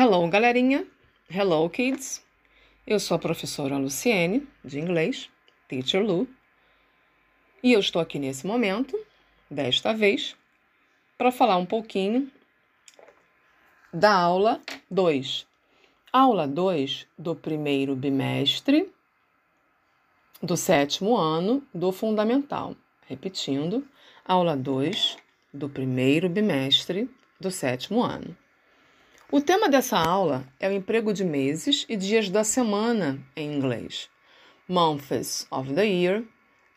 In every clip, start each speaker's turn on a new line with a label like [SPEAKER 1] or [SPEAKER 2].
[SPEAKER 1] Hello, galerinha. Hello, kids. Eu sou a professora Luciene, de inglês, Teacher Lu. E eu estou aqui nesse momento, desta vez, para falar um pouquinho da aula 2. Aula 2 do primeiro bimestre do sétimo ano do Fundamental. Repetindo, aula 2 do primeiro bimestre do sétimo ano. O tema dessa aula é o emprego de meses e dias da semana em inglês. Months of the year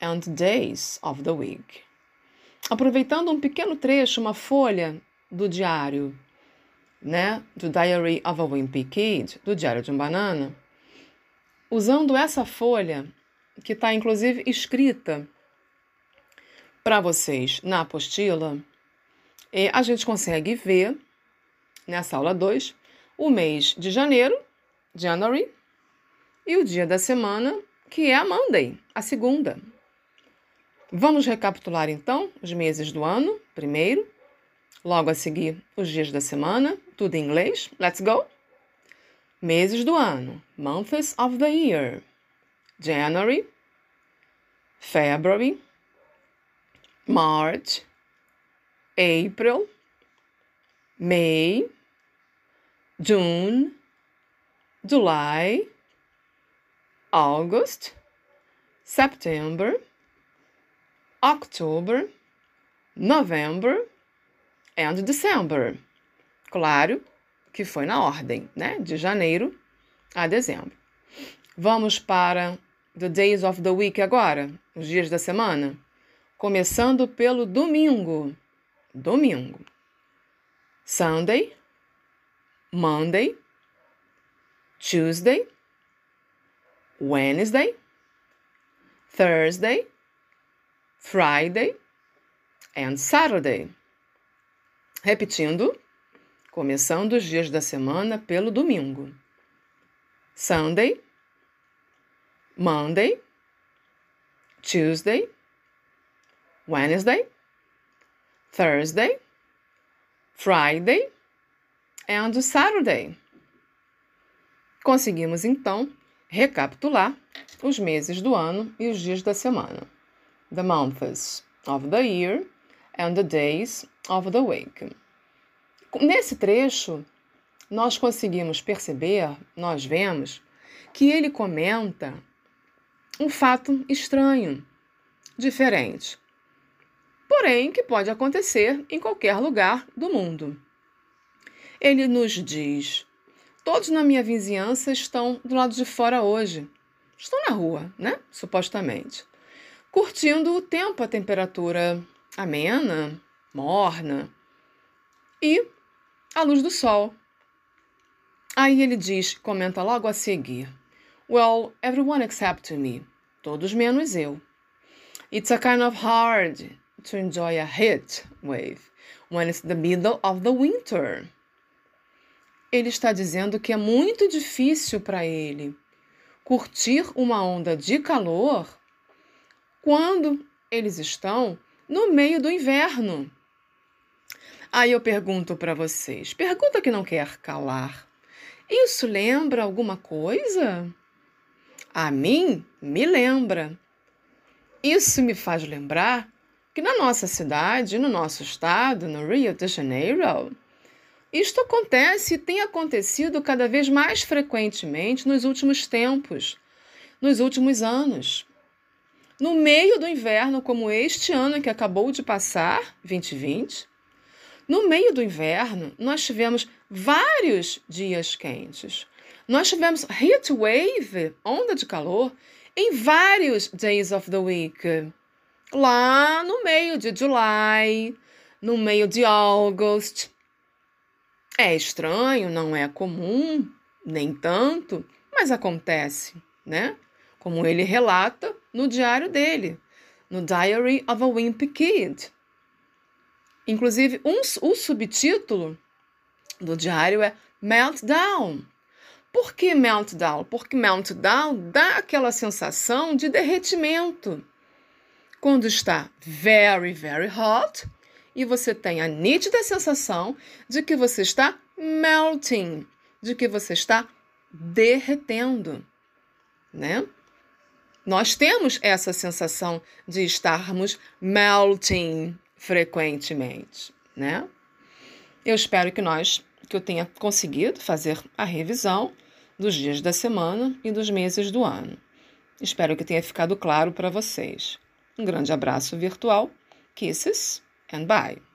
[SPEAKER 1] and days of the week. Aproveitando um pequeno trecho, uma folha do diário, né, do Diary of a Wimpy Kid, do Diário de um Banana, usando essa folha, que está inclusive escrita para vocês na apostila, a gente consegue ver nessa aula 2, o mês de janeiro, January, e o dia da semana, que é a Monday, a segunda. Vamos recapitular então os meses do ano, primeiro, logo a seguir os dias da semana, tudo em inglês. Let's go! Meses do ano, months of the year. January, February, March, April, May, June, July, August, September, October, November and December. Claro que foi na ordem, né? De janeiro a dezembro. Vamos para the days of the week agora, os dias da semana, começando pelo domingo. Domingo. Sunday, Monday, Tuesday, Wednesday, Thursday, Friday and Saturday. Repetindo, começando os dias da semana pelo domingo. Sunday, Monday, Tuesday, Wednesday, Thursday, Friday and Saturday. Conseguimos então recapitular os meses do ano e os dias da semana. The months of the year and the days of the week. Nesse trecho, nós conseguimos perceber, nós vemos, que ele comenta um fato estranho, diferente, porém que pode acontecer em qualquer lugar do mundo. Ele nos diz: Todos na minha vizinhança estão do lado de fora hoje. Estão na rua, né? Supostamente. Curtindo o tempo, a temperatura amena, morna e a luz do sol. Aí ele diz, comenta logo a seguir: Well, everyone except me. Todos menos eu. It's a kind of hard to enjoy a heat wave when it's the middle of the winter ele está dizendo que é muito difícil para ele curtir uma onda de calor quando eles estão no meio do inverno. Aí eu pergunto para vocês, pergunta que não quer calar. Isso lembra alguma coisa? A mim me lembra. Isso me faz lembrar que na nossa cidade, no nosso estado, no Rio de Janeiro, isto acontece e tem acontecido cada vez mais frequentemente nos últimos tempos, nos últimos anos. No meio do inverno, como este ano que acabou de passar, 2020, no meio do inverno, nós tivemos vários dias quentes. Nós tivemos heat wave, onda de calor, em vários days of the week. Lá no meio de July, no meio de August, é estranho, não é comum, nem tanto, mas acontece, né? Como ele relata no diário dele, no Diary of a Wimpy Kid. Inclusive, um, o subtítulo do diário é Meltdown. Por que meltdown? Porque meltdown dá aquela sensação de derretimento. Quando está very, very hot, e você tem a nítida sensação de que você está melting, de que você está derretendo, né? Nós temos essa sensação de estarmos melting frequentemente, né? Eu espero que nós, que eu tenha conseguido fazer a revisão dos dias da semana e dos meses do ano. Espero que tenha ficado claro para vocês. Um grande abraço virtual. Kisses and bye.